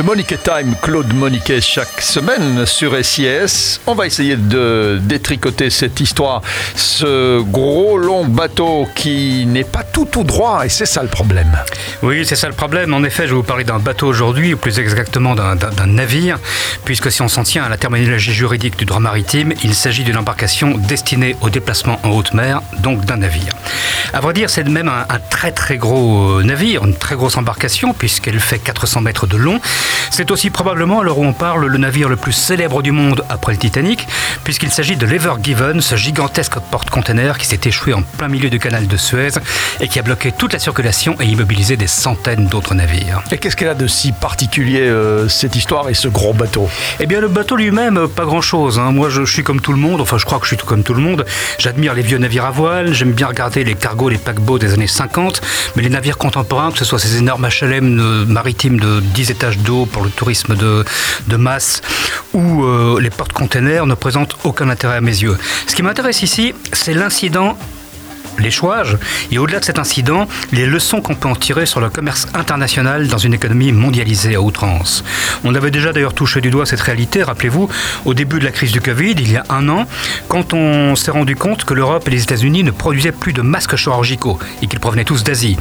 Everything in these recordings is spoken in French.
Le Monique Time, Claude Moniquet, chaque semaine sur SIS. On va essayer de détricoter cette histoire. Ce gros long bateau qui n'est pas tout tout droit, et c'est ça le problème. Oui, c'est ça le problème. En effet, je vais vous parler d'un bateau aujourd'hui, ou plus exactement d'un navire, puisque si on s'en tient à la terminologie juridique du droit maritime, il s'agit d'une embarcation destinée au déplacement en haute mer, donc d'un navire. À vrai dire, c'est même un, un très très gros euh, navire, une très grosse embarcation, puisqu'elle fait 400 mètres de long. C'est aussi probablement, alors où on parle, le navire le plus célèbre du monde après le Titanic, puisqu'il s'agit de l'Ever Given, ce gigantesque porte-container qui s'est échoué en plein milieu du canal de Suez et qui a bloqué toute la circulation et immobilisé des centaines d'autres navires. Et qu'est-ce qu'elle a de si particulier, euh, cette histoire et ce gros bateau? Eh bien, le bateau lui-même, euh, pas grand-chose. Hein. Moi, je, suis comme tout le monde, enfin, je crois que je suis comme tout le monde. J'admire les vieux navires à voile, j'aime bien regarder les cargos, les paquebots des années 50, mais les navires contemporains, que ce soit ces énormes HLM euh, maritimes de 10 étages d'eau pour le tourisme de, masse ou euh, les portes-containers ne présentent aucun intérêt à mes yeux. Ce qui m'intéresse ici, c'est l'incident l'échouage et au-delà de cet incident, les leçons qu'on peut en tirer sur le commerce international dans une économie mondialisée à outrance. On avait déjà d'ailleurs touché du doigt cette réalité, rappelez-vous, au début de la crise du Covid, il y a un an, quand on s'est rendu compte que l'Europe et les États-Unis ne produisaient plus de masques chirurgicaux et qu'ils provenaient tous d'Asie.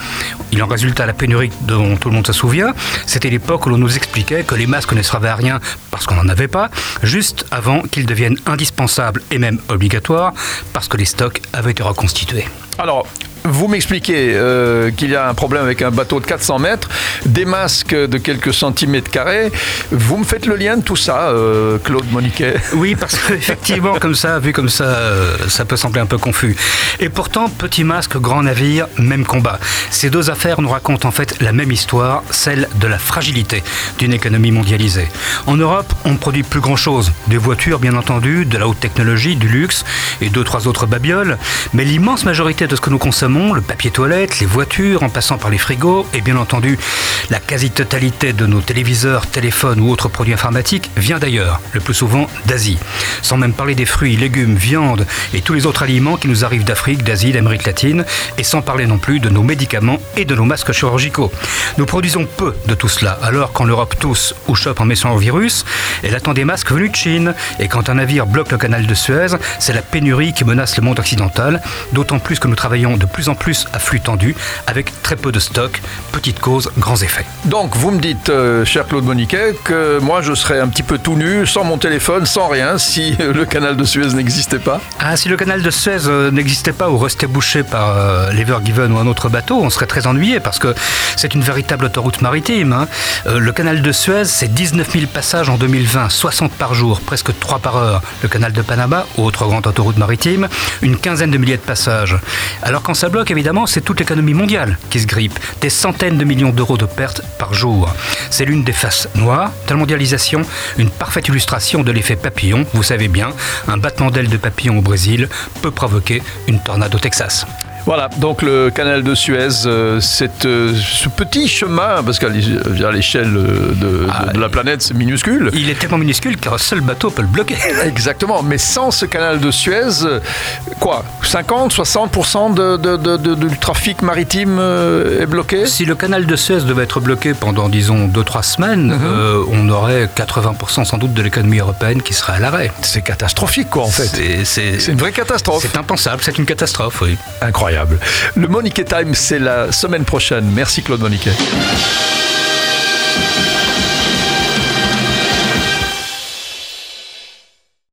Il en résulta la pénurie dont tout le monde se souvient. C'était l'époque où l'on nous expliquait que les masques ne servaient à rien parce qu'on n'en avait pas, juste avant qu'ils deviennent indispensables et même obligatoires parce que les stocks avaient été reconstitués. Alors, vous m'expliquez euh, qu'il y a un problème avec un bateau de 400 mètres, des masques de quelques centimètres carrés. Vous me faites le lien de tout ça, euh, Claude Moniquet Oui, parce qu'effectivement, comme ça, vu comme ça, euh, ça peut sembler un peu confus. Et pourtant, petit masque, grand navire, même combat. Ces deux affaires nous racontent en fait la même histoire, celle de la fragilité d'une économie mondialisée. En Europe, on ne produit plus grand-chose. Des voitures, bien entendu, de la haute technologie, du luxe et deux, trois autres babioles. Mais l'immense majorité de ce que nous consommons le papier toilette, les voitures, en passant par les frigos, et bien entendu, la quasi-totalité de nos téléviseurs, téléphones ou autres produits informatiques vient d'ailleurs, le plus souvent d'Asie. Sans même parler des fruits, légumes, viandes et tous les autres aliments qui nous arrivent d'Afrique, d'Asie, d'Amérique latine, et sans parler non plus de nos médicaments et de nos masques chirurgicaux. Nous produisons peu de tout cela, alors qu'en Europe tous ou chope en mettant au virus, elle attend des masques venus de Chine, et quand un navire bloque le canal de Suez, c'est la pénurie qui menace le monde occidental, d'autant plus que nous travaillons de plus plus en plus à flux tendu, avec très peu de stock, petite cause, grands effets. Donc vous me dites, euh, cher Claude Moniquet, que moi je serais un petit peu tout nu, sans mon téléphone, sans rien, si le canal de Suez n'existait pas Ah, si le canal de Suez euh, n'existait pas ou restait bouché par euh, l'Ever Given ou un autre bateau, on serait très ennuyé parce que c'est une véritable autoroute maritime. Hein. le canal de Suez, c'est 19 000 passages en 2020, 60 par jour, presque 3 par heure. Le canal de Panama, autre grande autoroute maritime, une quinzaine de milliers de passages. Alors quand ça évidemment, c'est toute l'économie mondiale qui se grippe. Des centaines de millions d'euros de pertes par jour. C'est l'une des faces noires de la mondialisation, une parfaite illustration de l'effet papillon. Vous savez bien, un battement d'aile de papillon au Brésil peut provoquer une tornade au Texas. Voilà, donc le canal de Suez, euh, c'est euh, ce petit chemin, parce qu'à l'échelle de, ah, de, la planète, c'est minuscule. Il est tellement minuscule qu'un seul bateau peut le bloquer. Exactement, mais sans ce canal de Suez, quoi 50, 60% de, du trafic maritime euh, est bloqué? Si le canal de Suez devait être bloqué pendant, disons, 2-3 semaines, mhm. on aurait 80% sans doute de l'économie européenne qui serait à l'arrêt. C'est catastrophique, quoi, en fait. C'est une vraie catastrophe. C'est impensable, c'est une catastrophe, oui. Incroyable. Le Monique Time, c'est la semaine prochaine. Merci Claude Monique.